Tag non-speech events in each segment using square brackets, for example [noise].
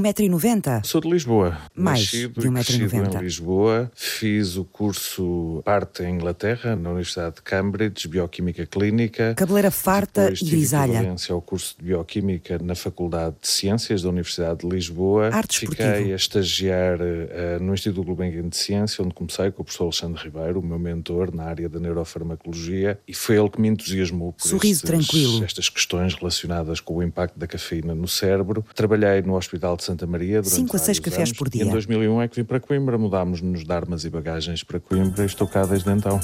1,90m? Sou de Lisboa. Mais Nascido de e crescido 1,90m. em Lisboa. Fiz o curso parte em Inglaterra, na Universidade de Cambridge, Bioquímica Clínica. Cabeleira farta e grisalha. ao curso de Bioquímica na Faculdade de Ciências da Universidade de Lisboa. Arte Fiquei esportivo. a estagiar eh, no Instituto Gulbenkian de Ciência, onde comecei com o professor Alexandre Ribeiro, o meu mentor na área da neurofarmacologia, e foi ele que me entusiasmou por Sorriso estes- tranquilo. estas questões relacionadas com o impacto da cafeína no cérebro. Trabalhei no Hospital de Santa Maria durante Cinco a seis vários cafés anos. por E dia. em 2001 é que vim para Coimbra, mudámos-nos de armas e bagagens para Coimbra e estou cá desde então.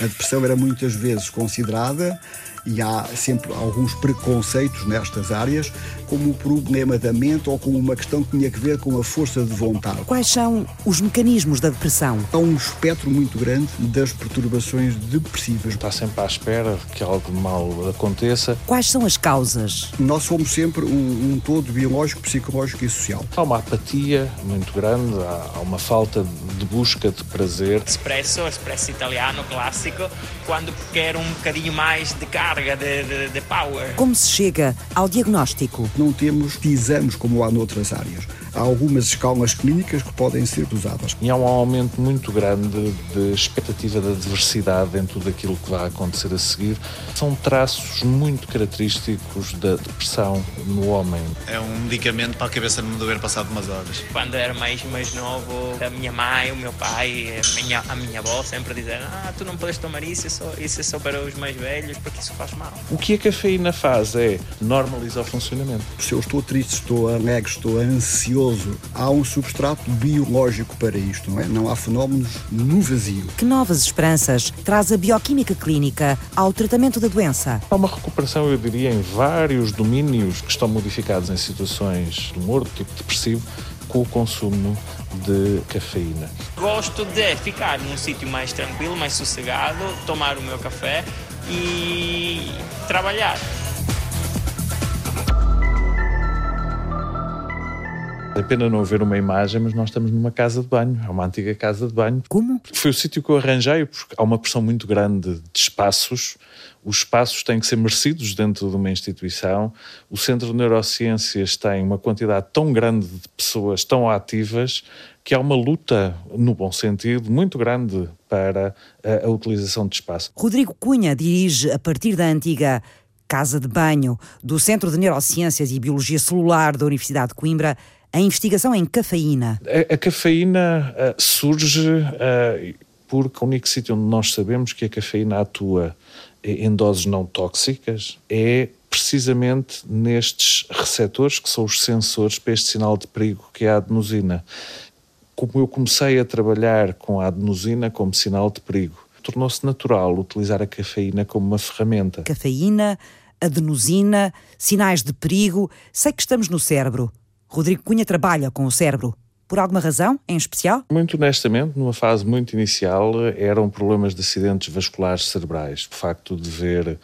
A depressão era muitas vezes considerada, e há sempre alguns preconceitos nestas áreas, como o problema da mente ou como uma questão que tinha a ver com a força de vontade. Quais são os mecanismos da depressão? Há um espectro muito grande das perturbações depressivas. Está sempre à espera que algo de mal aconteça. Quais são as causas? Nós somos sempre um, um todo biológico, psicológico e social. Há uma apatia muito grande, há há uma falta de busca de prazer. espresso, espresso italiano clássico, quando quero um bocadinho mais de carga, de, de, de power. Como se chega ao diagnóstico? Não temos exames como há noutras áreas. Há algumas escalas clínicas que podem ser usadas. E há um aumento muito grande de expectativa da diversidade em tudo aquilo que vai acontecer a seguir. São traços muito característicos da depressão no homem. É um medicamento para a cabeça não me doer passado umas horas. Quando era mais, mais novo, a minha mãe, o meu pai, a minha, a minha avó sempre diziam ah, tu não podes tomar isso, isso, isso é só para os mais velhos, porque isso faz mal. O que a cafeína faz é normalizar o funcionamento. Se eu estou triste, estou alegre, estou ansioso, há um substrato biológico para isto, não é? Não há fenómenos no vazio. Que novas esperanças traz a bioquímica clínica ao tratamento da doença? Há uma recuperação, eu diria, em vários domínios que estão modificados em situações de humor, do tipo depressivo, com o consumo de cafeína. Gosto de ficar num sítio mais tranquilo, mais sossegado, tomar o meu café e trabalhar. É pena não haver uma imagem, mas nós estamos numa casa de banho. É uma antiga casa de banho. Como? Foi o sítio que eu arranjei, porque há uma pressão muito grande de espaços. Os espaços têm que ser merecidos dentro de uma instituição. O Centro de Neurociências tem uma quantidade tão grande de pessoas tão ativas que há uma luta, no bom sentido, muito grande para a, a utilização de espaço. Rodrigo Cunha dirige, a partir da antiga Casa de Banho do Centro de Neurociências e Biologia Celular da Universidade de Coimbra, a investigação em cafeína. A, a cafeína ah, surge ah, porque o único sítio onde nós sabemos que a cafeína atua em doses não tóxicas é precisamente nestes receptores que são os sensores para este sinal de perigo que é a adenosina. Como eu comecei a trabalhar com a adenosina como sinal de perigo, tornou-se natural utilizar a cafeína como uma ferramenta. Cafeína, adenosina, sinais de perigo. Sei que estamos no cérebro. Rodrigo Cunha trabalha com o cérebro. Por alguma razão em especial? Muito honestamente, numa fase muito inicial, eram problemas de acidentes vasculares cerebrais. O facto de ver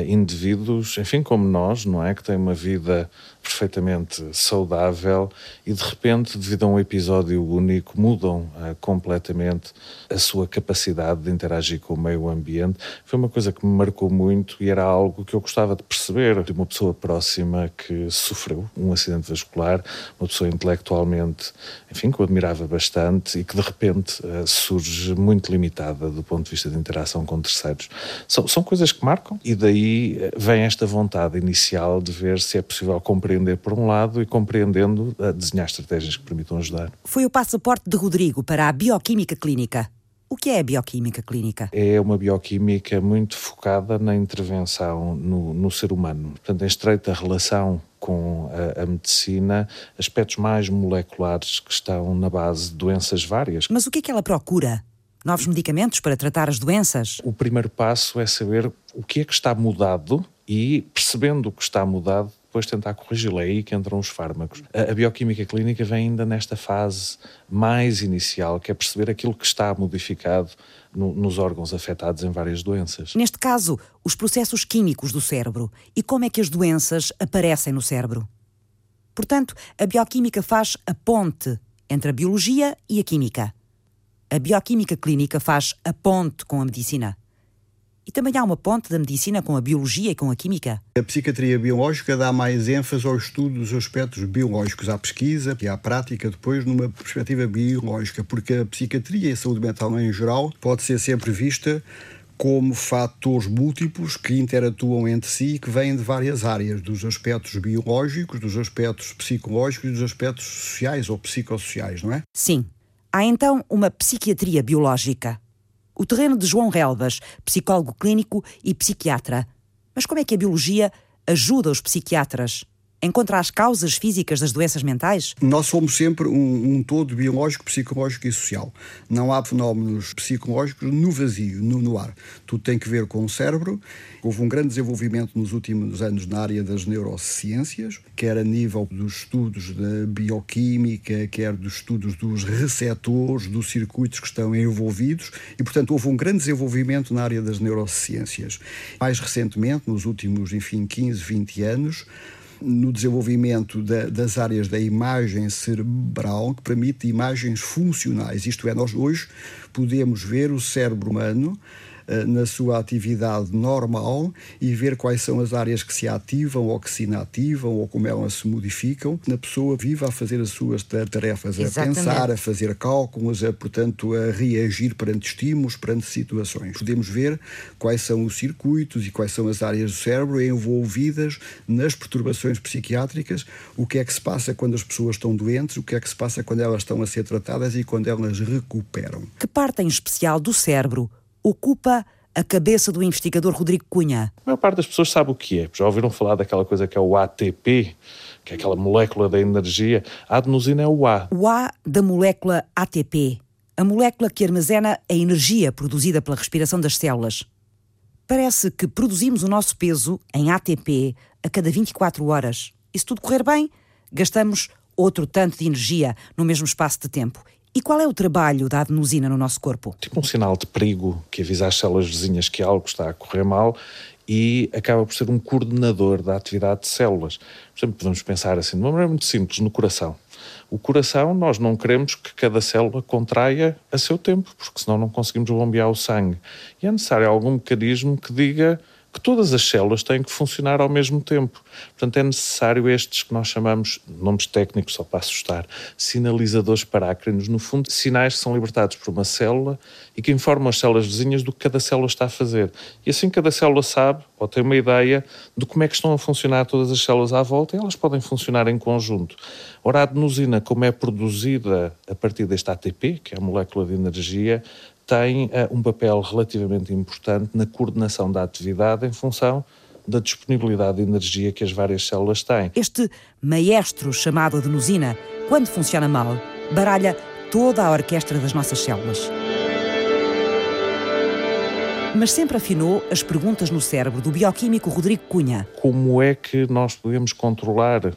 indivíduos, enfim, como nós, não é? Que têm uma vida perfeitamente saudável e de repente, devido a um episódio único, mudam eh, completamente a sua capacidade de interagir com o meio ambiente. Foi uma coisa que me marcou muito e era algo que eu gostava de perceber de uma pessoa próxima que sofreu um acidente vascular, uma pessoa intelectualmente, enfim, que eu admirava bastante e que de repente eh, surge muito limitada do ponto de vista de interação com terceiros. São, são coisas que marcam e daí eh, vem esta vontade inicial de ver se é possível compreender por um lado e compreendendo a desenhar estratégias que permitam ajudar. Foi o passaporte de Rodrigo para a bioquímica clínica. O que é a bioquímica clínica? É uma bioquímica muito focada na intervenção no, no ser humano, portanto, em estreita relação com a, a medicina, aspectos mais moleculares que estão na base de doenças várias. Mas o que é que ela procura? Novos medicamentos para tratar as doenças? O primeiro passo é saber o que é que está mudado e, percebendo o que está mudado, depois tentar corrigi-lo. É aí que entram os fármacos. A, bioquímica clínica vem ainda nesta fase mais inicial, que é perceber aquilo que está modificado no, nos órgãos afetados em várias doenças. Neste caso, os processos químicos do cérebro e como é que as doenças aparecem no cérebro. Portanto, a bioquímica faz a ponte entre a biologia e a química. A bioquímica clínica faz a ponte com a medicina. E também há uma ponte da medicina com a biologia e com a química. A psiquiatria biológica dá mais ênfase ao estudo dos aspectos biológicos, à pesquisa e à prática, depois numa perspectiva biológica, porque a psiquiatria e a saúde mental em geral pode ser sempre vista como fatores múltiplos que interatuam entre si e que vêm de várias áreas, dos aspectos biológicos, dos aspectos psicológicos e dos aspectos sociais ou psicossociais, não é? Sim. Há então uma psiquiatria biológica. O terreno de João Relvas, psicólogo clínico e psiquiatra. Mas como é que a biologia ajuda os psiquiatras? Encontra as causas físicas das doenças mentais? Nós somos sempre um, um, todo biológico, psicológico e social. Não há fenómenos psicológicos no vazio, no, no ar. Tudo tem que ver com o cérebro. Houve um grande desenvolvimento nos últimos anos na área das neurociências, quer a nível dos estudos da bioquímica, quer dos estudos dos receptores, dos circuitos que estão envolvidos, e, portanto, houve um grande desenvolvimento na área das neurociências. Mais recentemente, nos últimos, enfim, 15, 20 anos, no desenvolvimento da, das áreas da imagem cerebral, que permite imagens funcionais. Isto é, nós hoje podemos ver o cérebro humano na sua atividade normal e ver quais são as áreas que se ativam ou que se inativam ou como elas se modificam na pessoa viva a fazer as suas tarefas, a Exatamente. pensar, a fazer cálculos, a, portanto, a reagir perante estímulos, perante situações. Podemos ver quais são os circuitos e quais são as áreas do cérebro envolvidas nas perturbações psiquiátricas, o que é que se passa quando as pessoas estão doentes, o que é que se passa quando elas estão a ser tratadas e quando elas recuperam. Que parte em especial do cérebro ocupa a cabeça do investigador Rodrigo Cunha. A maior parte das pessoas sabe o que é. Já ouviram falar daquela coisa que é o ATP, que é aquela molécula da energia. A adenosina é o A. O A da molécula ATP, a molécula que armazena a energia produzida pela respiração das células. Parece que produzimos o nosso peso em ATP a cada 24 horas. E se tudo correr bem, gastamos outro tanto de energia no mesmo espaço de tempo. E qual é o trabalho da adenosina no nosso corpo? Tipo um sinal de perigo que avisa as células vizinhas que algo está a correr mal e acaba por ser um coordenador da atividade de células. Por exemplo, podemos pensar assim, de uma maneira muito simples, no coração. O coração, nós não queremos que cada célula contraia a seu tempo, porque senão não conseguimos bombear o sangue. E é necessário algum mecanismo que diga que todas as células têm que funcionar ao mesmo tempo. Portanto, é necessário estes que nós chamamos, nomes técnicos só para assustar, sinalizadores parácrinos, no fundo, sinais que são libertados por uma célula e que informam as células vizinhas do que cada célula está a fazer. E assim cada célula sabe, ou tem uma ideia, de como é que estão a funcionar todas as células à volta e elas podem funcionar em conjunto. Ora, a adenosina, como é produzida a partir deste ATP, que é a molécula de energia, tem uh, um papel relativamente importante na coordenação da atividade em função da disponibilidade de energia que as várias células têm. Este maestro chamado adenosina, quando funciona mal, baralha toda a orquestra das nossas células. Mas sempre afinou as perguntas no cérebro do bioquímico Rodrigo Cunha. Como é que nós podemos controlar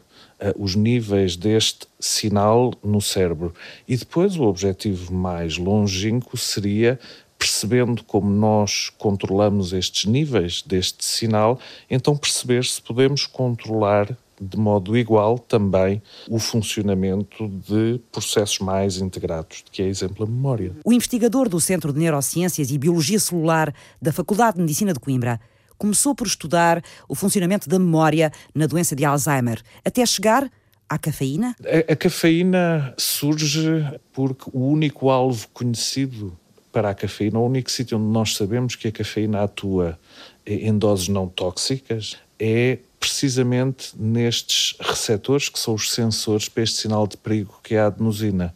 os níveis deste sinal no cérebro. E depois o objetivo mais longínquo seria percebendo como nós controlamos estes níveis deste sinal, então perceber se podemos controlar de modo igual também o funcionamento de processos mais integrados, que é exemplo a memória. O investigador do Centro de Neurociências e Biologia Celular da Faculdade de Medicina de Coimbra começou por estudar o funcionamento da memória na doença de Alzheimer, até chegar à cafeína? A, a cafeína surge porque o único alvo conhecido para a cafeína, o único sítio onde nós sabemos que a cafeína atua em doses não tóxicas é precisamente nestes receptores que são os sensores para este sinal de perigo que é a adenosina.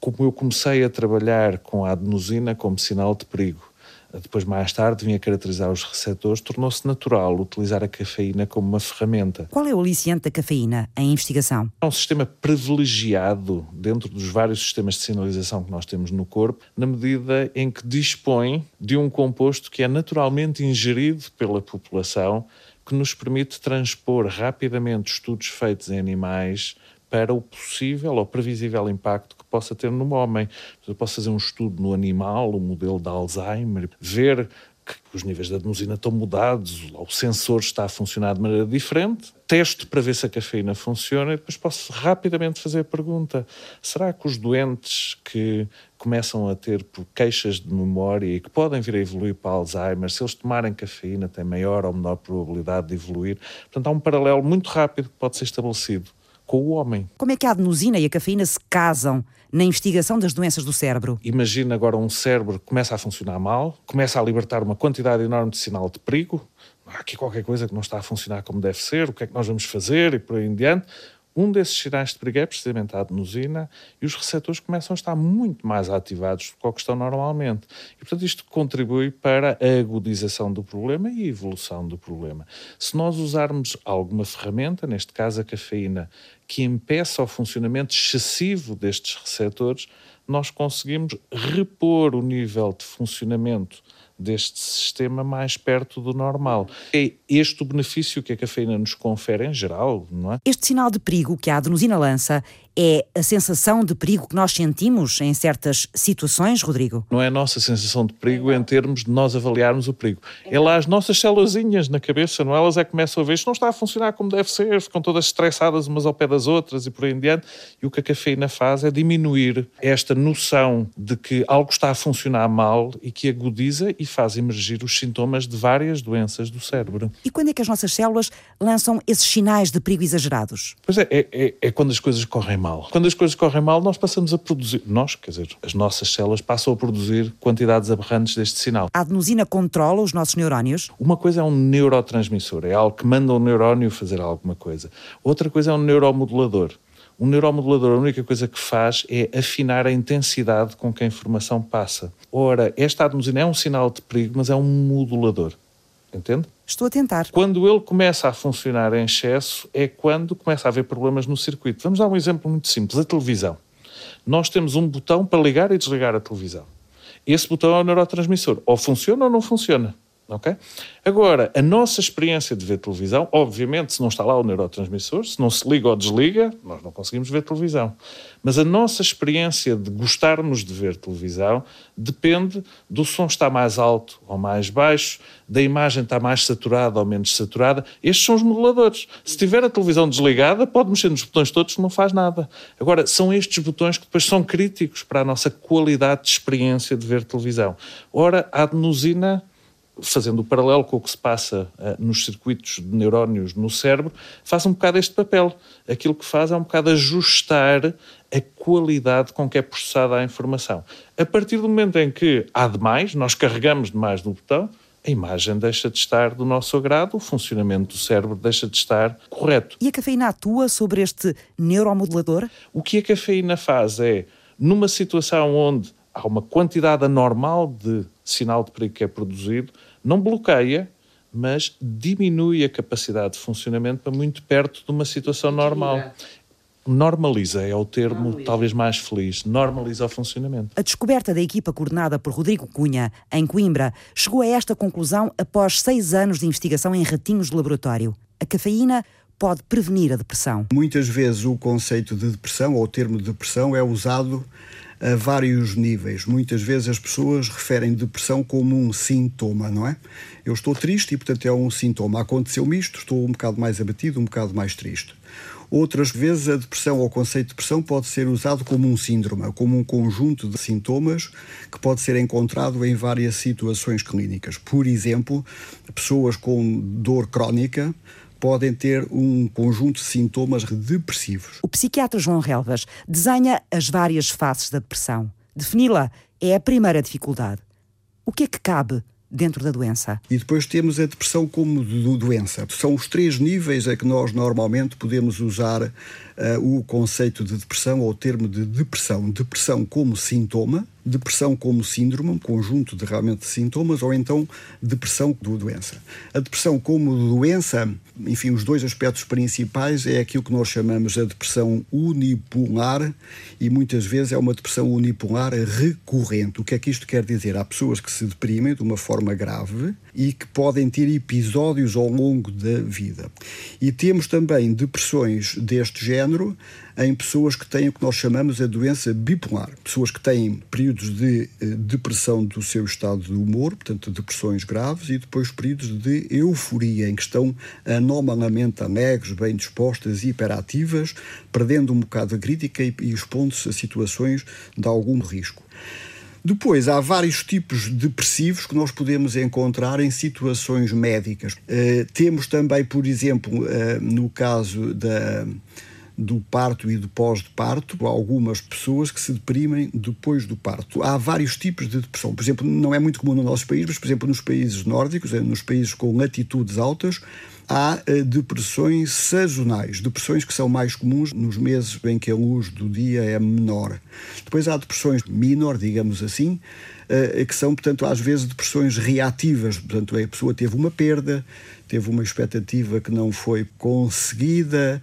Como eu comecei a trabalhar com a adenosina como sinal de perigo depois mais tarde vinha caracterizar os receptores, tornou-se natural utilizar a cafeína como uma ferramenta. Qual é o aliciante da cafeína em investigação? É um sistema privilegiado dentro dos vários sistemas de sinalização que nós temos no corpo, na medida em que dispõe de um composto que é naturalmente ingerido pela população, que nos permite transpor rapidamente estudos feitos em animais para o possível ou previsível impacto possa ter no homem. Eu posso fazer um estudo no animal, o modelo de Alzheimer, ver que os níveis de adenosina estão mudados, o sensor está a funcionar de maneira diferente, testo para ver se a cafeína funciona e depois posso rapidamente fazer a pergunta: será que os doentes que começam a ter queixas de memória e que podem vir a evoluir para Alzheimer, se eles tomarem cafeína, têm maior ou menor probabilidade de evoluir? Portanto, há um paralelo muito rápido que pode ser estabelecido com o homem. Como é que a adenosina e a cafeína se casam na investigação das doenças do cérebro? Imagina agora um cérebro que começa a funcionar mal, começa a libertar uma quantidade enorme de sinal de perigo, há aqui qualquer coisa que não está a funcionar como deve ser, o que é que nós vamos fazer e por aí em diante. Um desses sinais de perigo é precisamente a adenosina e os receptores começam a estar muito mais ativados do que estão normalmente. E, portanto, isto contribui para a agudização do problema e a evolução do problema. Se nós usarmos alguma ferramenta, neste caso a cafeína, que impeça o funcionamento excessivo destes receptores, nós conseguimos repor o nível de funcionamento deste sistema mais perto do normal. É este o benefício que a cafeína nos confere em geral, não é? Este sinal de perigo que a adenosina lança é a sensação de perigo que nós sentimos em certas situações, Rodrigo? Não é a nossa sensação de perigo em termos de nós avaliarmos o perigo. É lá as nossas células na cabeça, não? Elas é que começam a ver isto não está a funcionar como deve ser, ficam todas estressadas umas ao pé das outras e por aí em diante. E o que a cafeína faz é diminuir esta noção de que algo está a funcionar mal e que agudiza e faz emergir os sintomas de várias doenças do cérebro. E quando é que as nossas células lançam esses sinais de perigo exagerados? Pois é, é, é, é quando as coisas correm mal. Quando as coisas correm mal, nós passamos a produzir, nós, quer dizer, as nossas células passam a produzir quantidades aberrantes deste sinal. A adenosina controla os nossos neurónios? Uma coisa é um neurotransmissor, é algo que manda o neurónio fazer alguma coisa. Outra coisa é um neuromodulador. Um neuromodulador, a única coisa que faz é afinar a intensidade com que a informação passa. Ora, esta adenosina é um sinal de perigo, mas é um modulador. Entende? Estou a tentar. Quando ele começa a funcionar em excesso, é quando começa a haver problemas no circuito. Vamos dar um exemplo muito simples: a televisão. Nós temos um botão para ligar e desligar a televisão. Esse botão é o neurotransmissor. Ou funciona ou não funciona. Okay? Agora, a nossa experiência de ver televisão, obviamente, se não está lá o neurotransmissor, se não se liga ou desliga, nós não conseguimos ver televisão. Mas a nossa experiência de gostarmos de ver televisão depende do som estar mais alto ou mais baixo, da imagem estar mais saturada ou menos saturada. Estes são os moduladores. Se tiver a televisão desligada, pode mexer nos botões todos não faz nada. Agora, são estes botões que depois são críticos para a nossa qualidade de experiência de ver televisão. Ora, a adenosina fazendo o paralelo com o que se passa uh, nos circuitos de neurónios no cérebro, faz um bocado este papel. Aquilo que faz é um bocado ajustar a qualidade com que é processada a informação. A partir do momento em que há demais, nós carregamos demais no botão, a imagem deixa de estar do nosso agrado, o funcionamento do cérebro deixa de estar correto. E a cafeína atua sobre este neuromodulador? O que a cafeína faz é, numa situação onde há uma quantidade anormal de sinal de perigo que é produzido, não bloqueia, mas diminui a capacidade de funcionamento para muito perto de uma situação normal. Normaliza é o termo Normaliza. talvez mais feliz. Normaliza o funcionamento. A descoberta da equipa coordenada por Rodrigo Cunha, em Coimbra, chegou a esta conclusão após seis anos de investigação em ratinhos de laboratório. A cafeína pode prevenir a depressão. Muitas vezes o conceito de depressão ou o termo de depressão é usado a vários níveis. Muitas vezes as pessoas referem depressão como um sintoma, não é? Eu estou triste e, portanto, é um sintoma. Aconteceu-me isto, estou um bocado mais abatido, um bocado mais triste. Outras vezes a depressão ou o conceito de depressão pode ser usado como um síndrome, como um conjunto de sintomas que pode ser encontrado em várias situações clínicas. Por exemplo, pessoas com dor crónica podem ter um conjunto de sintomas depressivos. O psiquiatra João Relvas desenha as várias faces da depressão. Defini-la é a primeira dificuldade. O que é que cabe dentro da doença. E depois temos a depressão como doença. São os três níveis a que nós normalmente podemos usar uh, o conceito de depressão ou o termo de depressão. Depressão como sintoma, depressão como síndrome, um conjunto de realmente sintomas, ou então depressão do doença. A depressão como doença, enfim, os dois aspectos principais é aquilo que nós chamamos a depressão unipolar e muitas vezes é uma depressão unipolar recorrente. O que é que isto quer dizer? Há pessoas que se deprimem de uma forma grave e que podem ter episódios ao longo da vida. E temos também depressões deste género em pessoas que têm o que nós chamamos a doença bipolar, pessoas que têm períodos períodos de eh, depressão do seu estado de humor, portanto, depressões graves, e depois períodos de euforia, em que estão anormalmente alegres, bem dispostas e hiperativas, perdendo um bocado a crítica e, e expondo-se a situações de algum risco. Depois, há vários tipos depressivos que nós podemos encontrar em situações médicas. Uh, temos também, por exemplo, uh, no caso da do parto e do pós-parto, algumas pessoas que se deprimem depois do parto. Há vários tipos de depressão. Por exemplo, não é muito comum no nosso país, mas, por exemplo, nos países nórdicos, eh, nos países com latitudes altas, há uh, depressões sazonais, depressões que são mais comuns nos meses em que a luz do dia é menor. Depois há depressões minor, digamos assim, uh, que são, portanto, às vezes depressões reativas. Portanto, a pessoa teve uma perda, teve uma expectativa que não foi conseguida,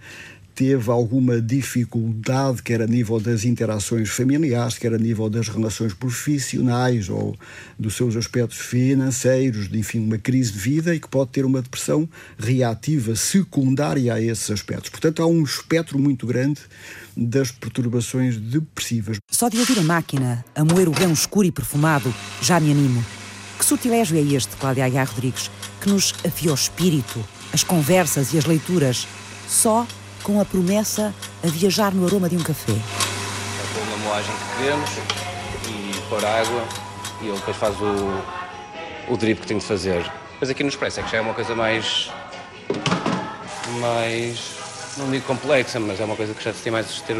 teve alguma dificuldade, quer a nível das interações familiares, quer a nível das relações profissionais ou dos seus aspectos financeiros, de, enfim, uma crise de vida e que pode ter uma depressão reativa secundária a esses aspectos. Portanto, há um espectro muito grande das perturbações depressivas. Só de ouvir a máquina a moer o grão escuro e perfumado, já me animo. Que sortilégio é este, Cláudia Aguiar Rodrigues, que nos afia o espírito, as conversas e as leituras, só com a promessa a viajar no aroma de um café. É pôr uma moagem que queremos e pôr água e ele depois faz o, o drip que tem de fazer. Mas aqui no Expresso é que já é uma coisa mais. mais. não digo complexa, mas é uma coisa que já se tem mais de ter,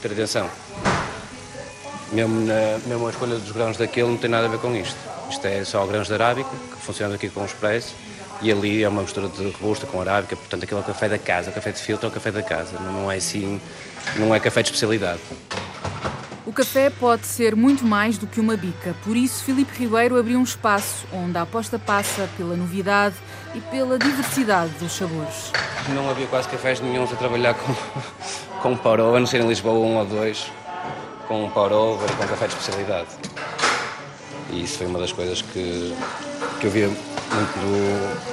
ter atenção. Mesmo, na, mesmo a escolha dos grãos daquele não tem nada a ver com isto. Isto é só grãos de arábica, que funciona aqui com o Expresso e ali é uma mistura de robusta com arábica, portanto aquilo é o café da casa, o café de filtro é o café da casa, não é assim, não é café de especialidade. O café pode ser muito mais do que uma bica, por isso Filipe Ribeiro abriu um espaço onde a aposta passa pela novidade e pela diversidade dos sabores. Não havia quase cafés nenhum a trabalhar com, com power a não ser em Lisboa um ou dois, com um e com café de especialidade. E isso foi uma das coisas que, que eu via muito,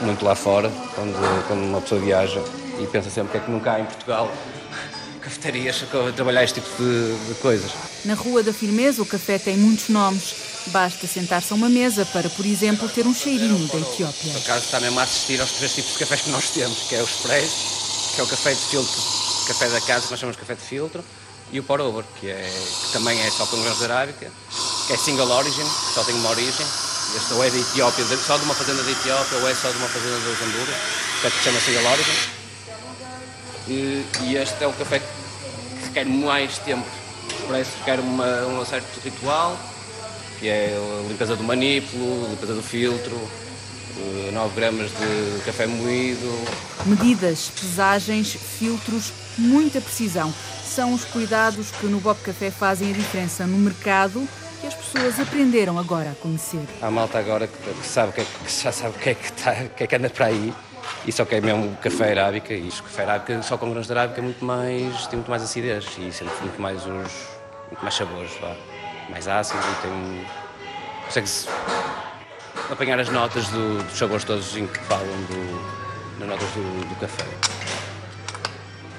muito lá fora, quando, quando uma pessoa viaja e pensa sempre que é que nunca há em Portugal [laughs] cafetarias a trabalhar este tipo de, de, coisas. Na Rua da Firmeza, o café tem muitos nomes. Basta sentar-se a uma mesa para, por exemplo, ter um cheirinho da Etiópia. Por acaso está mesmo a assistir aos três tipos de cafés que nós temos, que é o express, que é o café de filtro, café da casa, que nós chamamos de café de filtro, e o pour over, que, é, que também é só com grãos de arábica, que é single origin, que só tem uma origem, este ou é da Etiópia, só de uma fazenda da Etiópia, ou é só de uma fazenda da Zambura, que é chama-se Origin. E, e, este é o café que requer mais tempo. Parece que requer uma, um certo ritual, que é a limpeza do manípulo, limpeza do filtro, 9 eh, gramas de café moído. Medidas, pesagens, filtros, muita precisão. São os cuidados que no Bob Café fazem a diferença no mercado que as pessoas aprenderam agora a conhecer. Há malta agora que, sabe que, que já sabe o que é que, está, que é que anda para aí e só quer mesmo café arábica e o café arábica só com grãos de arábica é muito mais, tem muito mais acidez e sente muito mais os muito mais sabores, vá. mais ácido e tem consegue-se apanhar as notas do, dos sabores todos em que falam do, nas notas do, do café.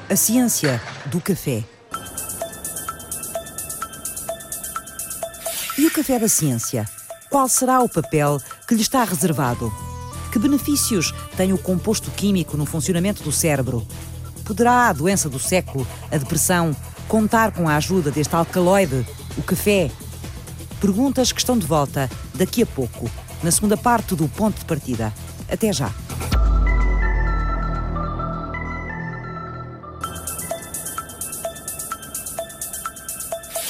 A ciência do café. Café da ciência? Qual será o papel que lhe está reservado? Que benefícios tem o composto químico no funcionamento do cérebro? Poderá a doença do século, a depressão, contar com a ajuda deste alcaloide, o café? Perguntas que estão de volta daqui a pouco, na segunda parte do Ponto de Partida. Até já!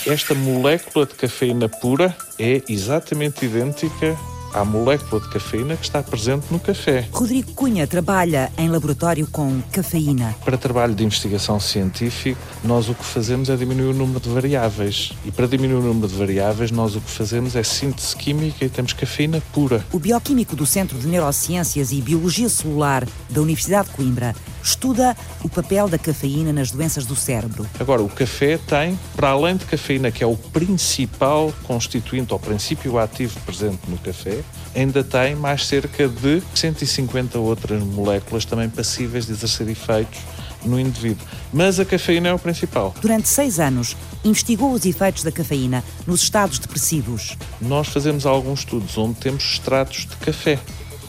Esta molécula de cafeína pura é exatamente idêntica à molécula de cafeína que está presente no café. Rodrigo Cunha trabalha em laboratório com cafeína. Para trabalho de investigação científica, nós o que fazemos é diminuir o número de variáveis. E para diminuir o número de variáveis, nós o que fazemos é síntese química e temos cafeína pura. O bioquímico do Centro de Neurociências e Biologia Celular da Universidade de Coimbra estuda o papel da cafeína nas doenças do cérebro. Agora, o café tem, para além de cafeína, que é o principal constituinte ou princípio ativo presente no café, ainda tem mais cerca de 150 outras moléculas também passíveis de exercer efeitos no indivíduo. Mas a cafeína é o principal. Durante seis anos, investigou os efeitos da cafeína nos estados depressivos. Nós fazemos alguns estudos onde temos extratos de café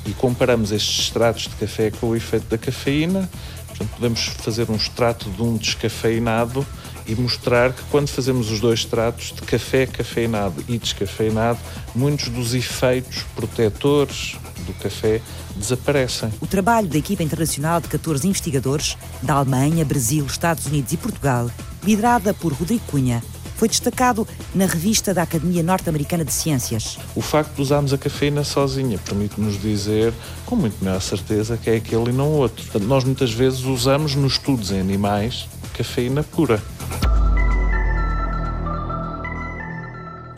e comparamos estes extratos de café com o efeito da cafeína. Portanto, podemos fazer um extrato de um descafeinado e mostrar que quando fazemos os dois extratos de café cafeinado e descafeinado, muitos dos efeitos protetores do café desaparecem. O trabalho da equipa internacional de 14 investigadores da Alemanha, Brasil, Estados Unidos e Portugal, liderada por Rodrigo Cunha, foi destacado na revista da Academia Norte-Americana de Ciências. O facto de usarmos a cafeína sozinha permite-nos dizer, com muito maior certeza, que é aquele e não outro. Portanto, nós muitas vezes usamos nos estudos em animais cafeína pura.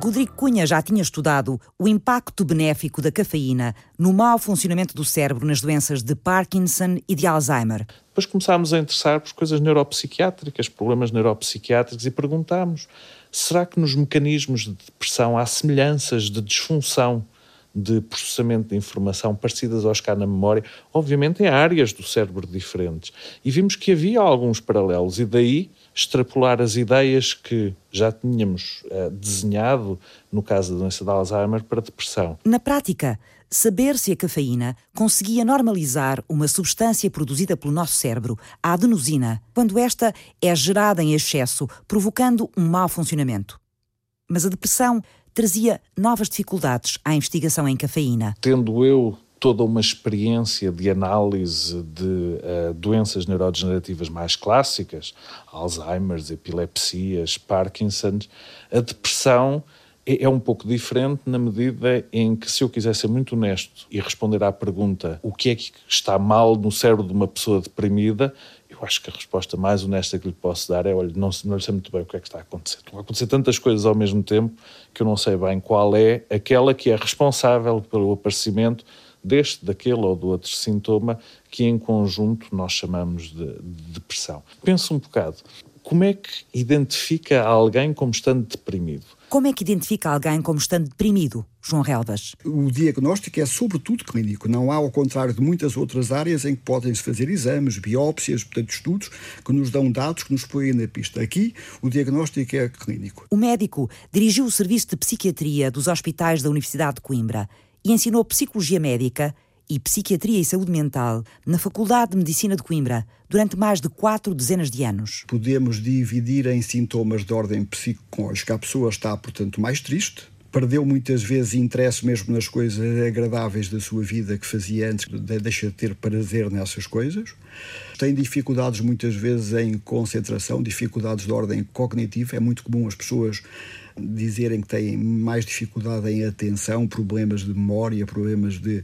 Rodrigo Cunha já tinha estudado o impacto benéfico da cafeína no mau funcionamento do cérebro nas doenças de Parkinson e de Alzheimer. Depois começámos a interessar por coisas neuropsiquiátricas, problemas neuropsiquiátricos e perguntámos: será que nos mecanismos de depressão há semelhanças de disfunção de processamento de informação parecidas aos cá na memória, obviamente em áreas do cérebro diferentes. E vimos que havia alguns paralelos, e daí extrapolar as ideias que já tínhamos uh, desenhado no caso da doença de Alzheimer para depressão. Na prática, saber se a cafeína conseguia normalizar uma substância produzida pelo nosso cérebro, a adenosina, quando esta é gerada em excesso, provocando um mau funcionamento. Mas a depressão trazia novas dificuldades à investigação em cafeína. Tendo eu toda uma experiência de análise de uh, doenças neurodegenerativas mais clássicas, Alzheimer's, epilepsias, Parkinson's, a depressão é, é um pouco diferente na medida em que, se eu quiser ser muito honesto e responder à pergunta o que é que está mal no cérebro de uma pessoa deprimida, acho que a resposta mais honesta que lhe posso dar é: olha, não, não lhe sei muito bem o que é que está a acontecer. Estão a acontecer tantas coisas ao mesmo tempo que eu não sei bem qual é aquela que é responsável pelo aparecimento deste, daquele ou do outro sintoma que em conjunto nós chamamos de, de depressão. Penso um bocado, como é que identifica alguém como estando deprimido? Como é que identifica alguém como estando deprimido, João Relvas? O diagnóstico é sobretudo clínico. Não há, ao contrário de muitas outras áreas em que podem-se fazer exames, biópsias, portanto, estudos que nos dão dados que nos põem na pista. Aqui, o diagnóstico é clínico. O médico dirigiu o serviço de psiquiatria dos hospitais da Universidade de Coimbra e ensinou psicologia médica e Psiquiatria e Saúde Mental na Faculdade de Medicina de Coimbra durante mais de quatro dezenas de anos. Podemos dividir em sintomas de ordem psicológica. A pessoa está, portanto, mais triste, perdeu muitas vezes interesse mesmo nas coisas agradáveis da sua vida que fazia antes, deixa de ter prazer nessas coisas. Tem dificuldades muitas vezes em concentração, dificuldades de ordem cognitiva. É muito comum as pessoas dizerem que têm mais dificuldade em atenção, problemas de memória, problemas de,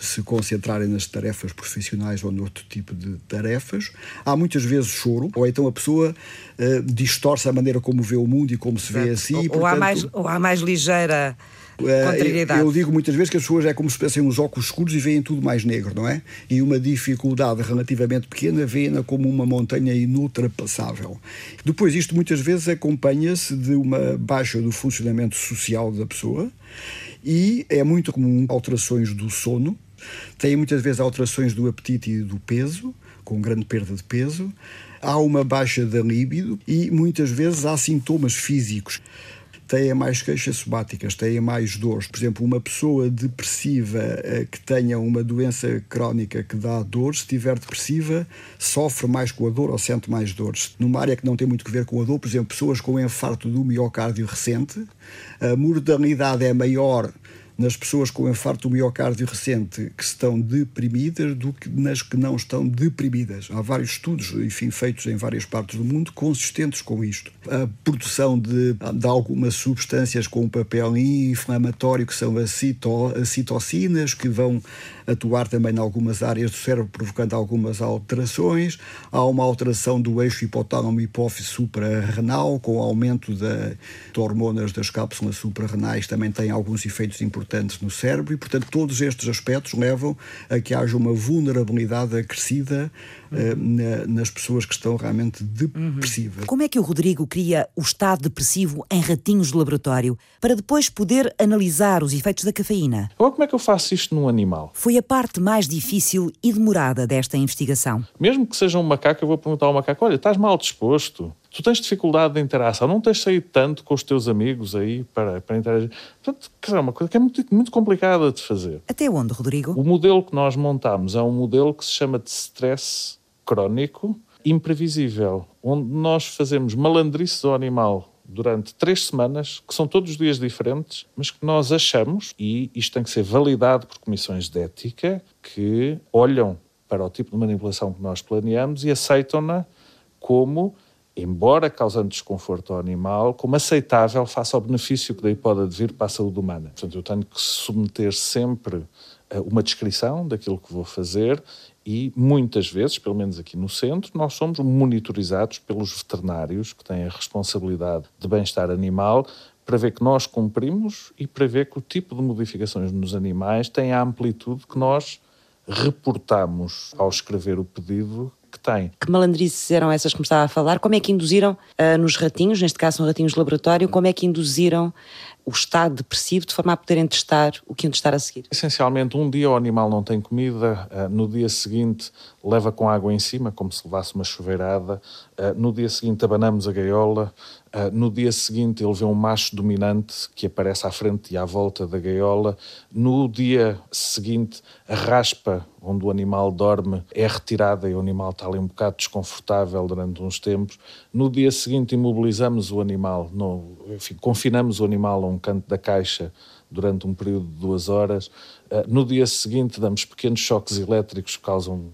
se concentrarem nas tarefas profissionais ou noutro tipo de tarefas. Há muitas vezes choro, ou então a pessoa uh, distorce a maneira como vê o mundo e como se vê assim. Ou, portanto, ou, há mais, ou há mais ligeira Contrariedade. Eu digo muitas vezes que as pessoas é como se tivessem uns óculos escuros e veem tudo mais negro, não é? E uma dificuldade relativamente pequena veem-na como uma montanha inultrapassável. Depois, isto muitas vezes acompanha-se de uma baixa do funcionamento social da pessoa e é muito comum alterações do sono, tem muitas vezes alterações do apetite e do peso, com grande perda de peso, há uma baixa da libido e muitas vezes há sintomas físicos têm mais queixas somáticas, têm mais dores. Por exemplo, uma pessoa depressiva eh, que tenha uma doença crónica que dá dor, se estiver depressiva, sofre mais com a dor ou sente mais dores. Numa área que não tem muito a ver com a dor, por exemplo, pessoas com infarto do miocárdio recente, a mortalidade é maior nas pessoas com infarto miocárdio recente que estão deprimidas do que nas que não estão deprimidas. Há vários estudos, enfim, feitos em várias partes do mundo consistentes com isto. A produção de, de algumas substâncias com um papel inflamatório que são as, cito, as citocinas, que vão atuar também em algumas áreas do cérebro, provocando algumas alterações. Há uma alteração do eixo hipotálamo hipófise suprarrenal, com o aumento de, de hormonas das cápsulas suprarrenais, também tem alguns efeitos importantes no cérebro, e, portanto, todos estes aspectos levam a que haja uma vulnerabilidade acrescida uh, nas pessoas que estão realmente depressivas. Como é que o Rodrigo cria o estado depressivo em ratinhos de laboratório para depois poder analisar os efeitos da cafeína? Ou como é que eu faço isto num animal? Foi foi a parte mais difícil e demorada desta investigação? Mesmo que seja um macaco, eu vou perguntar ao macaco: olha, estás mal disposto? Tu tens dificuldade de interação, não tens saído tanto com os teus amigos aí para, para interagir. Portanto, é uma coisa que é muito, muito complicada de fazer. Até onde, Rodrigo? O modelo que nós montamos é um modelo que se chama de stress crónico imprevisível, onde nós fazemos malandrices ao animal durante três semanas, que são todos os dias diferentes, mas que nós achamos, e isto tem que ser validado por comissões de ética, que olham para o tipo de manipulação que nós planeamos e aceitam-na como, embora causando desconforto ao animal, como aceitável face ao benefício que daí pode advir para a saúde humana. Portanto, eu tenho que submeter sempre eh, uma descrição daquilo que vou fazer e muitas vezes, pelo menos aqui no centro, nós somos monitorizados pelos veterinários que têm a responsabilidade de bem-estar animal para ver que nós cumprimos e para ver que o tipo de modificações nos animais tem a amplitude que nós reportamos ao escrever o pedido que tem. Que malandrices eram essas que me estava a falar? Como é que induziram uh, nos ratinhos, neste caso são ratinhos de laboratório, como é que induziram o estado depressivo de forma a poderem testar o que iam testar a seguir? Essencialmente, um dia o animal não tem comida, uh, no dia seguinte leva com água em cima, como se levasse uma chuveirada, uh, no dia seguinte abanamos a gaiola, Uh, no dia seguinte, ele vê um macho dominante que aparece à frente e à volta da gaiola. No dia seguinte, a raspa onde o animal dorme é retirada e o animal está ali um bocado desconfortável durante uns tempos. No dia seguinte, imobilizamos o animal, no, enfim, confinamos o animal a um canto da caixa durante um período de duas horas. Uh, no dia seguinte, damos pequenos choques elétricos que causam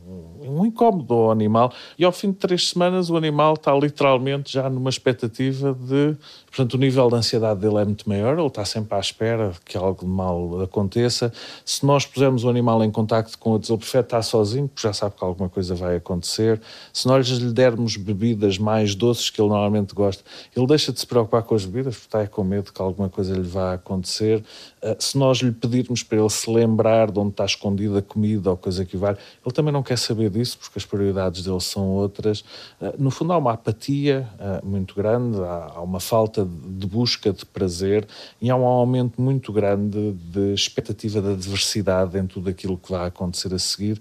um, incómodo ao animal. E ao fim de três semanas, o animal está literalmente já numa expectativa de. Portanto, o nível de ansiedade dele é muito maior, ele está sempre à espera que algo mal aconteça. Se nós pusermos o animal em contacto com outros, ele prefere estar sozinho, porque já sabe que alguma coisa vai acontecer. Se nós lhe dermos bebidas mais doces que ele normalmente gosta, ele deixa de se preocupar com as bebidas, porque está com medo que alguma coisa lhe vá acontecer. Uh, se nós lhe pedirmos para ele se lembrar de onde está escondida a comida ou coisa que vale, ele também não quer saber disso, porque as prioridades dele são outras. Uh, no fundo, há uma apatia uh, muito grande, há, uma falta de busca de prazer e há um aumento muito grande de expectativa da diversidade em tudo aquilo que vai acontecer a seguir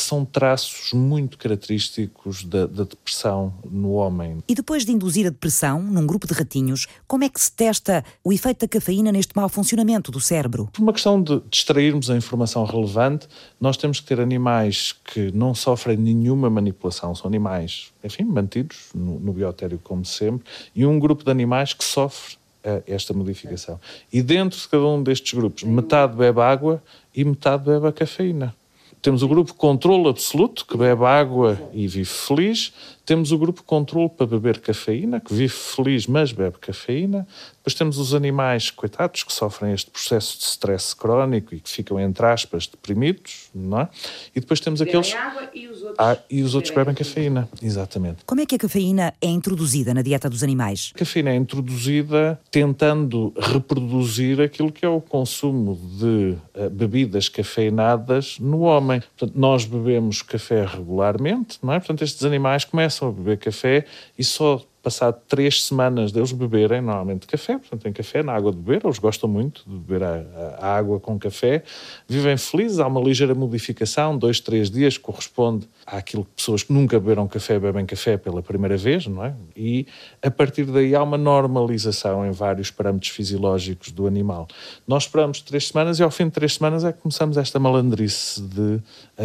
que são traços muito característicos da, da, depressão no homem. E depois de induzir a depressão num grupo de ratinhos, como é que se testa o efeito da cafeína neste mau funcionamento do cérebro? Por uma questão de distrairmos a informação relevante, nós temos que ter animais que não sofrem nenhuma manipulação, são animais, enfim, mantidos no, no biotério como sempre, e um grupo de animais que sofre uh, esta modificação. E dentro de cada um destes grupos, metade bebe água e metade bebe a cafeína. Temos o grupo controle absoluto, que bebe água e vive feliz. Temos o grupo controle para beber cafeína, que vive feliz, mas bebe cafeína. Depois temos os animais, coitados, que sofrem este processo de stress crónico e que ficam, entre aspas, deprimidos, não é? E depois temos bebem aqueles... água e os outros, ah, e os outros bebem cafeína. Exatamente. Como é que a cafeína é introduzida na dieta dos animais? A cafeína é introduzida tentando reproduzir aquilo que é o consumo de uh, bebidas cafeinadas no homem. Portanto, nós bebemos café regularmente, não é? Portanto, estes animais começam a beber café e só passado três semanas deles beberem normalmente café, portanto tem café na água de beber, eles gostam muito de beber a, a, água com café, vivem felizes, há uma ligeira modificação, dois, três dias, corresponde àquilo que pessoas que nunca beberam café bebem café pela primeira vez, não é? E a partir daí há uma normalização em vários parâmetros fisiológicos do animal. Nós esperamos três semanas e ao fim de três semanas é que começamos esta malandrice de uh,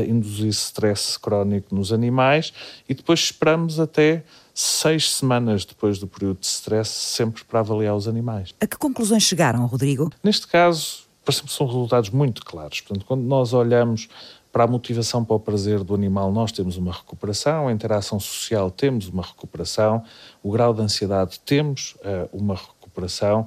induzir stress crónico nos animais e depois esperamos até seis semanas depois do período de stress, sempre para avaliar os animais. A que conclusões chegaram, Rodrigo? Neste caso, parece que são resultados muito claros. Portanto, quando nós olhamos para a motivação para o prazer do animal, nós temos uma recuperação, a interação social temos uma recuperação, o grau de ansiedade temos uh, uma recuperação recuperação,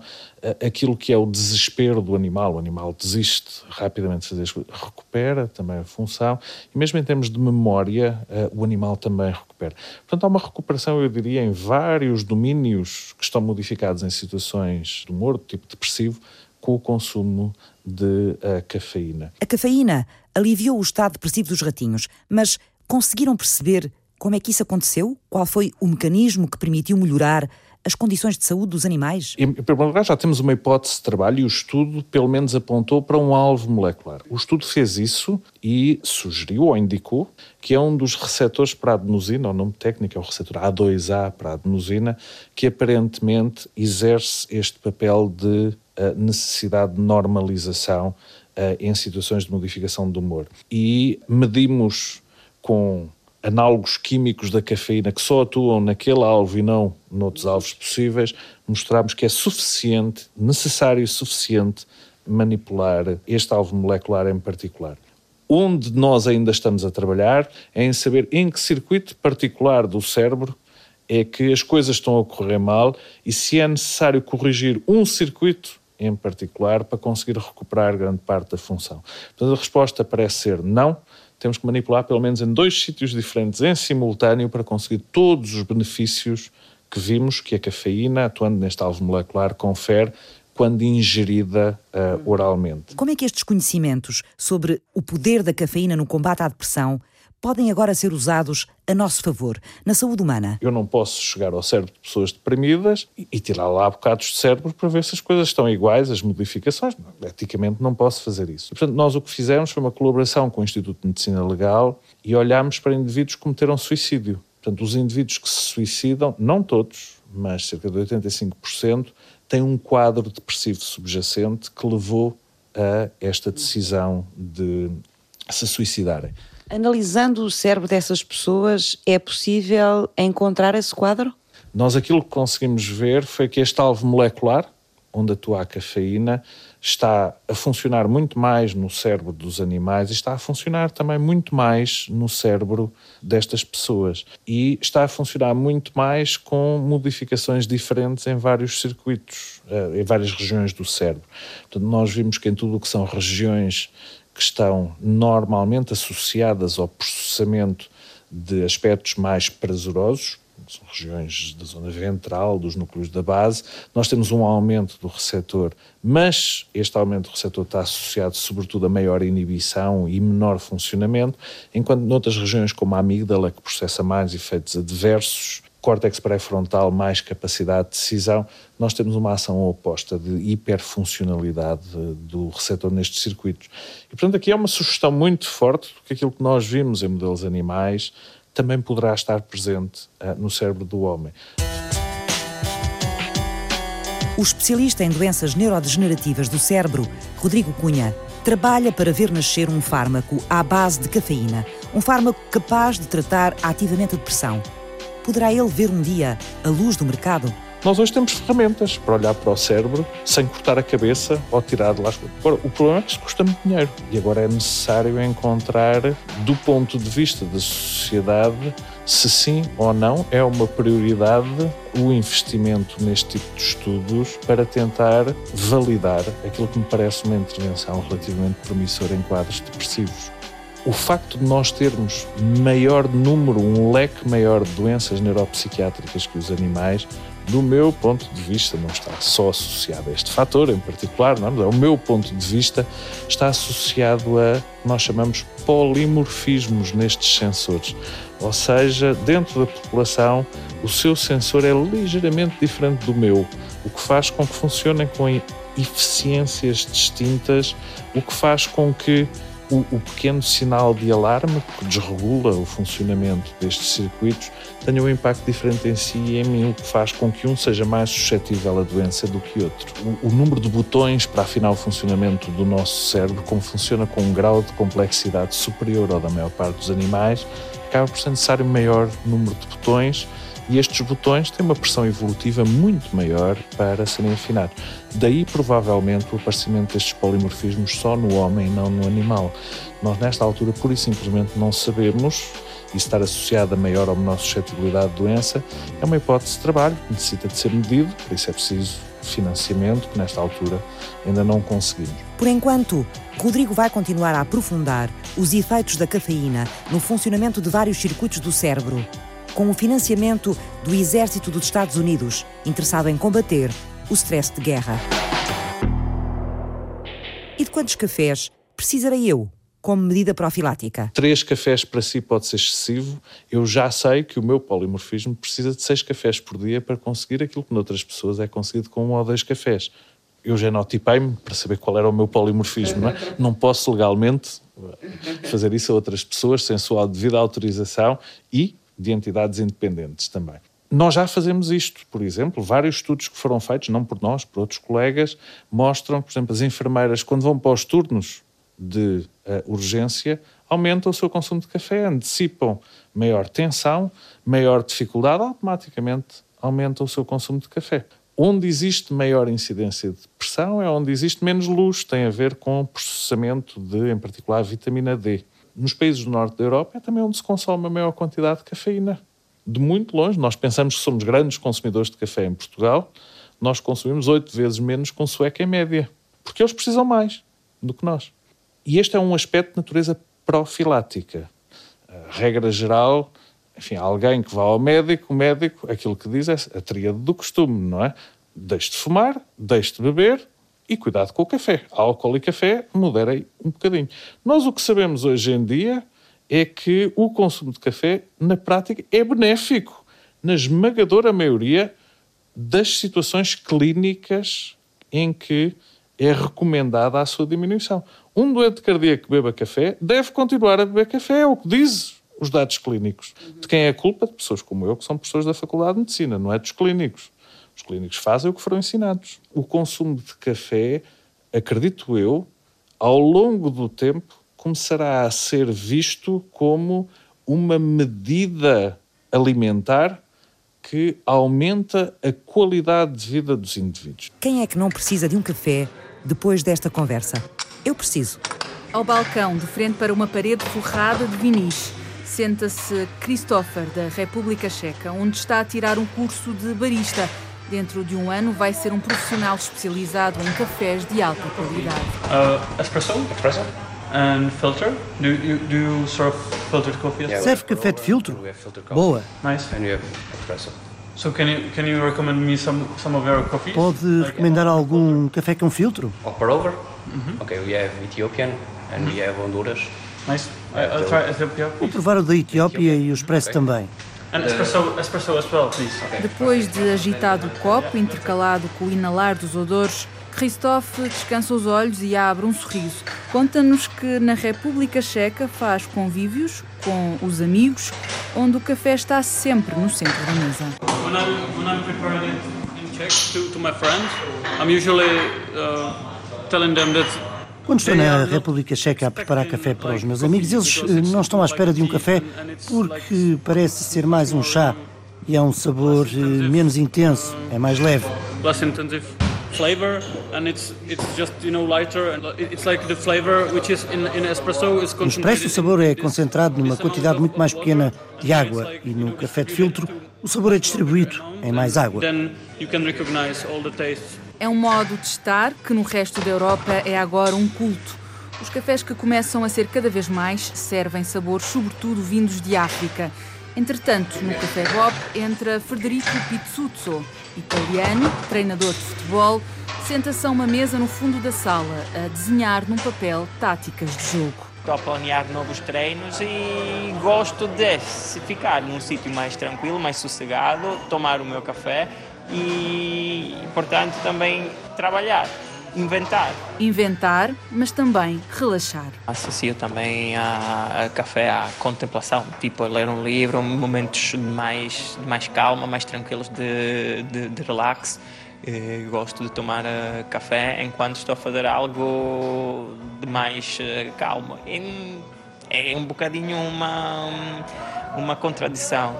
aquilo que é o desespero do animal, o animal desiste rapidamente de fazer as coisas, recupera também a função, e mesmo em termos de memória, eh, o animal também recupera. Portanto, há uma recuperação, eu diria, em vários domínios que estão modificados em situações de humor, de tipo depressivo, com o consumo de uh, cafeína. A cafeína aliviou o estado depressivo dos ratinhos, mas conseguiram perceber como é que isso aconteceu? Qual foi o mecanismo que permitiu melhorar as condições de saúde dos animais? Em primeiro lugar, já temos uma hipótese de trabalho e o estudo, pelo menos, apontou para um alvo molecular. O estudo fez isso e sugeriu ou indicou que é um dos receptores para a adenosina, o nome técnico é o receptor A2A para a adenosina, que aparentemente exerce este papel de uh, necessidade de normalização uh, em situações de modificação do humor. E medimos com análogos químicos da cafeína que só atuam naquele alvo e não noutros alvos possíveis, mostramos que é suficiente, necessário e suficiente manipular este alvo molecular em particular. Onde nós ainda estamos a trabalhar é em saber em que circuito particular do cérebro é que as coisas estão a correr mal e se é necessário corrigir um circuito em particular para conseguir recuperar grande parte da função. Portanto, a resposta parece ser não, temos que manipular pelo menos em dois sítios diferentes em simultâneo para conseguir todos os benefícios que vimos que a cafeína, atuando neste alvo molecular, confere quando ingerida uh, oralmente. Como é que estes conhecimentos sobre o poder da cafeína no combate à depressão podem agora ser usados a nosso favor, na saúde humana? Eu não posso chegar ao cérebro de pessoas deprimidas e tirar lá bocados de cérebro para ver se as coisas estão iguais, as modificações. Eticamente não posso fazer isso. Portanto, nós o que fizemos foi uma colaboração com o Instituto de Medicina Legal e olhámos para indivíduos que cometeram suicídio. Portanto, os indivíduos que se suicidam, não todos, mas cerca de 85%, têm um quadro depressivo subjacente que levou a esta decisão de se suicidarem. Analisando o cérebro dessas pessoas, é possível encontrar esse quadro? Nós aquilo que conseguimos ver foi que este alvo molecular, onde atua a cafeína, está a funcionar muito mais no cérebro dos animais e está a funcionar também muito mais no cérebro destas pessoas. E está a funcionar muito mais com modificações diferentes em vários circuitos, eh, em várias regiões do cérebro. Portanto, nós vimos que em tudo o que são regiões que estão normalmente associadas ao processamento de aspectos mais prazerosos, são regiões da zona ventral, dos núcleos da base, nós temos um aumento do receptor, mas este aumento do receptor está associado sobretudo a maior inibição e menor funcionamento, enquanto noutras regiões como a amígdala, que processa mais efeitos adversos, córtex pré-frontal mais capacidade de decisão, nós temos uma ação oposta de hiperfuncionalidade do receptor nestes circuitos. E, portanto, aqui é uma sugestão muito forte que aquilo que nós vimos em modelos animais também poderá estar presente uh, no cérebro do homem. O especialista em doenças neurodegenerativas do cérebro, Rodrigo Cunha, trabalha para ver nascer um fármaco à base de cafeína, um fármaco capaz de tratar ativamente a depressão poderá ele ver um dia a luz do mercado? Nós hoje temos ferramentas para olhar para o cérebro sem cortar a cabeça ou tirar de lá. Agora, o problema é que isso custa muito dinheiro e agora é necessário encontrar, do ponto de vista da sociedade, se sim ou não é uma prioridade o investimento neste tipo de estudos para tentar validar aquilo que me parece uma intervenção relativamente promissora em quadros depressivos o facto de nós termos maior número, um leque maior de doenças neuropsiquiátricas que os animais, do meu ponto de vista, não está só associado a este fator em particular, não, é? o meu ponto de vista está associado a nós chamamos polimorfismos nestes sensores. Ou seja, dentro da população, o seu sensor é ligeiramente diferente do meu, o que faz com que funcionem com eficiências distintas, o que faz com que o, o, pequeno sinal de alarme que desregula o funcionamento destes circuitos tenha um impacto diferente em si e em mim, o que faz com que um seja mais suscetível à doença do que outro. O, o número de botões para afinar o funcionamento do nosso cérebro, como funciona com um grau de complexidade superior ao da maior parte dos animais, acaba por ser necessário um maior número de botões e estes botões têm uma pressão evolutiva muito maior para serem afinados. Daí, provavelmente, o aparecimento destes polimorfismos só no homem não no animal. Nós, nesta altura, pura e simplesmente não sabemos e estar associado a maior ou menor suscetibilidade de doença é uma hipótese de trabalho, necessita de ser medido, por isso é preciso financiamento que nesta altura ainda não conseguimos. Por enquanto, Rodrigo vai continuar a aprofundar os efeitos da cafeína no funcionamento de vários circuitos do cérebro com o financiamento do Exército dos Estados Unidos, interessado em combater o stress de guerra. E de quantos cafés precisarei eu como medida profilática. Três cafés para si pode ser excessivo. Eu já sei que o meu polimorfismo precisa de seis cafés por dia para conseguir aquilo que noutras pessoas é conseguido com um ou dois cafés. Eu genotipei-me para saber qual era o meu polimorfismo. Não, é? não posso legalmente fazer isso a outras pessoas sem sua devida autorização e de entidades independentes também. Nós já fazemos isto, por exemplo, vários estudos que foram feitos, não por nós, por outros colegas, mostram, por exemplo, as enfermeiras, quando vão para os turnos de uh, urgência, aumentam o seu consumo de café, antecipam maior tensão, maior dificuldade, automaticamente aumentam o seu consumo de café. Onde existe maior incidência de pressão é onde existe menos luz, tem a ver com processamento de, em particular, vitamina D. Nos países do norte da Europa é também onde se consome a maior quantidade de cafeína de muito longe. Nós pensamos que somos grandes consumidores de café em Portugal, nós consumimos oito vezes menos com sueca em média, porque eles precisam mais do que nós. E este é um aspecto de natureza profilática. A regra geral, enfim, alguém que vá ao médico, o médico, aquilo que diz é a tríade do costume, não é? Deixe de fumar, deixe de beber e cuidado com o café. Álcool e café, moderei um bocadinho. Nós o que sabemos hoje em dia é que o consumo de café, na prática, é benéfico na esmagadora maioria das situações clínicas em que é recomendada a sua diminuição. Um doente cardíaco que beba café deve continuar a beber café, é o que diz os dados clínicos. De quem é a culpa? De pessoas como eu, que são professores da Faculdade de Medicina, não é dos clínicos. Os clínicos fazem o que foram ensinados. O consumo de café, acredito eu, ao longo do tempo, começará a ser visto como uma medida alimentar que aumenta a qualidade de vida dos indivíduos. Quem é que não precisa de um café depois desta conversa? Eu preciso. Ao balcão, de frente para uma parede forrada de vinis, senta-se Christopher, da República Checa, onde está a tirar um curso de barista. Dentro de um ano vai ser um profissional especializado em cafés de alta qualidade. Uh, espresso? Espresso? and filter. Do you, do you serve filtered coffee? Yeah, Serve café de filtro? Boa. Nice. And you have espresso. So can you can you recommend me some some of your coffees? Pode like recomendar algum café com filtro? Pour over? Mm -hmm. Okay, we have Ethiopian and we have Honduras. Nice. I, I'll try Ethiopia. Vou provar o da Etiópia e o expresso okay. também. And espresso, espresso as well, please. Okay. Depois de agitado o copo, intercalado com o inalar dos odores, Christophe descansa os olhos e abre um sorriso. Conta-nos que na República Checa faz convívios com os amigos, onde o café está sempre no centro da mesa. When I'm, when I'm preparing it in Czech to, to my friends, I'm usually uh, telling them that quando estou na República Checa a preparar café para os meus amigos, eles eh, não estão à espera de um café porque parece ser mais um chá e é um sabor eh, menos intenso, é mais leve. No espresso o sabor é concentrado numa quantidade muito mais pequena de água e no café de filtro o sabor é distribuído em mais água. É um modo de estar que no resto da Europa é agora um culto. Os cafés que começam a ser cada vez mais servem sabores sobretudo vindos de África. Entretanto, no Café Bob entra Federico Pizzuzzo, italiano, treinador de futebol, senta-se a uma mesa no fundo da sala a desenhar num papel táticas de jogo. Estou a planear novos treinos e gosto de ficar num sítio mais tranquilo, mais sossegado, tomar o meu café e, portanto, também trabalhar inventar. Inventar, mas também relaxar. Associo também a, a, café à contemplação, tipo ler um livro, momentos de mais, de mais calma, mais tranquilos de, de, de relax. Eh, gosto de tomar uh, café enquanto estou a fazer algo de mais uh, calmo. E é um bocadinho uma, uma contradição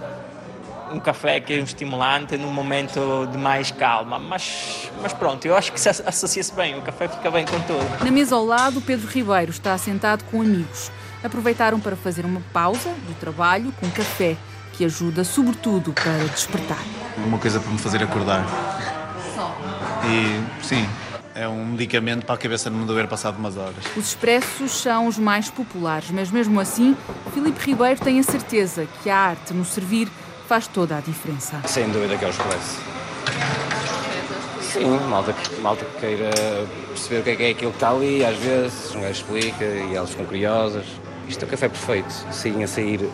um café que é um estimulante num momento de mais calma. Mas, mas pronto, eu acho que se associa-se bem, o café fica bem com tudo. Na mesa ao lado, Pedro Ribeiro está sentado com amigos. Aproveitaram para fazer uma pausa do trabalho com café, que ajuda sobretudo para despertar. Uma coisa para me fazer acordar. Só. E sim, é um medicamento para a cabeça não me doer passado umas horas. Os expressos são os mais populares, mas mesmo assim, Filipe Ribeiro tem a certeza que a arte no servir faz toda a diferença. Sem dúvida que é o expresso. Sim, malta, malta que queira perceber o que é, que é aquilo que está ali, às vezes, um gajo explica e elas ficam curiosas. Isto é o café perfeito, sim, a sair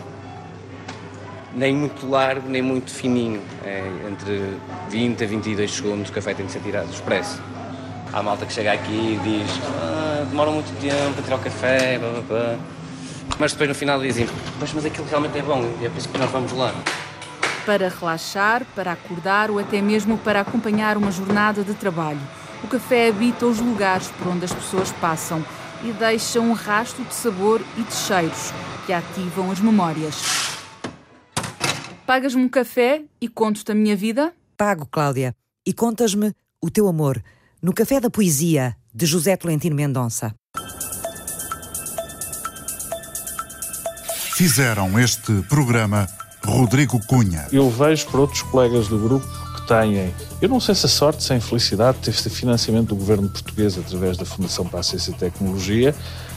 nem muito largo, nem muito fininho. É entre 20 a 22 segundos o café tem de ser tirado, expresso. Há malta que chega aqui e diz ah, demora muito tempo a tirar o café, blá, blá, blá. mas depois no final dizem pois, mas aquilo realmente é bom é por isso que nós vamos lá. Para relaxar, para acordar ou até mesmo para acompanhar uma jornada de trabalho. O café habita os lugares por onde as pessoas passam e deixa um rastro de sabor e de cheiros que ativam as memórias. Pagas-me um café e conto-te a minha vida? Pago, Cláudia. E contas-me o teu amor no Café da Poesia de José Tolentino Mendonça. Fizeram este programa Rodrigo Cunha. Eu vejo por outros colegas do grupo que têm, eu não sei se a sorte, se a infelicidade, teve este financiamento do governo português através da Fundação para a Ciência e Tecnologia,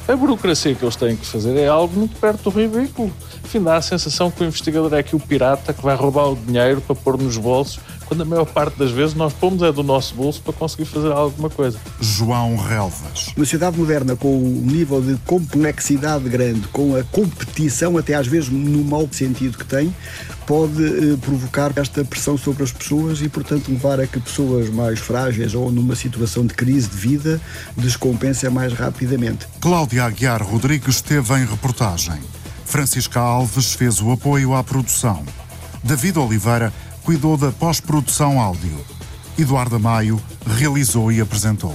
a burocracia que eles têm que fazer é algo muito perto do ridículo. Enfim, dá a sensação que o investigador é aqui o pirata que vai roubar o dinheiro para pôr nos bolsos, quando a maior parte das vezes nós pomos é do nosso bolso para conseguir fazer alguma coisa. João Relvas. Uma sociedade moderna com o nível de complexidade grande, com a competição, até às vezes no mau sentido que tem, pode eh, provocar esta pressão sobre as pessoas e, portanto, levar a que pessoas mais frágeis ou numa situação de crise de vida descompensem mais rapidamente. Cláudia Aguiar Rodrigues esteve em reportagem. Francisca Alves fez o apoio à produção. David Oliveira cuidou da pós-produção áudio. Eduardo Maio realizou e apresentou.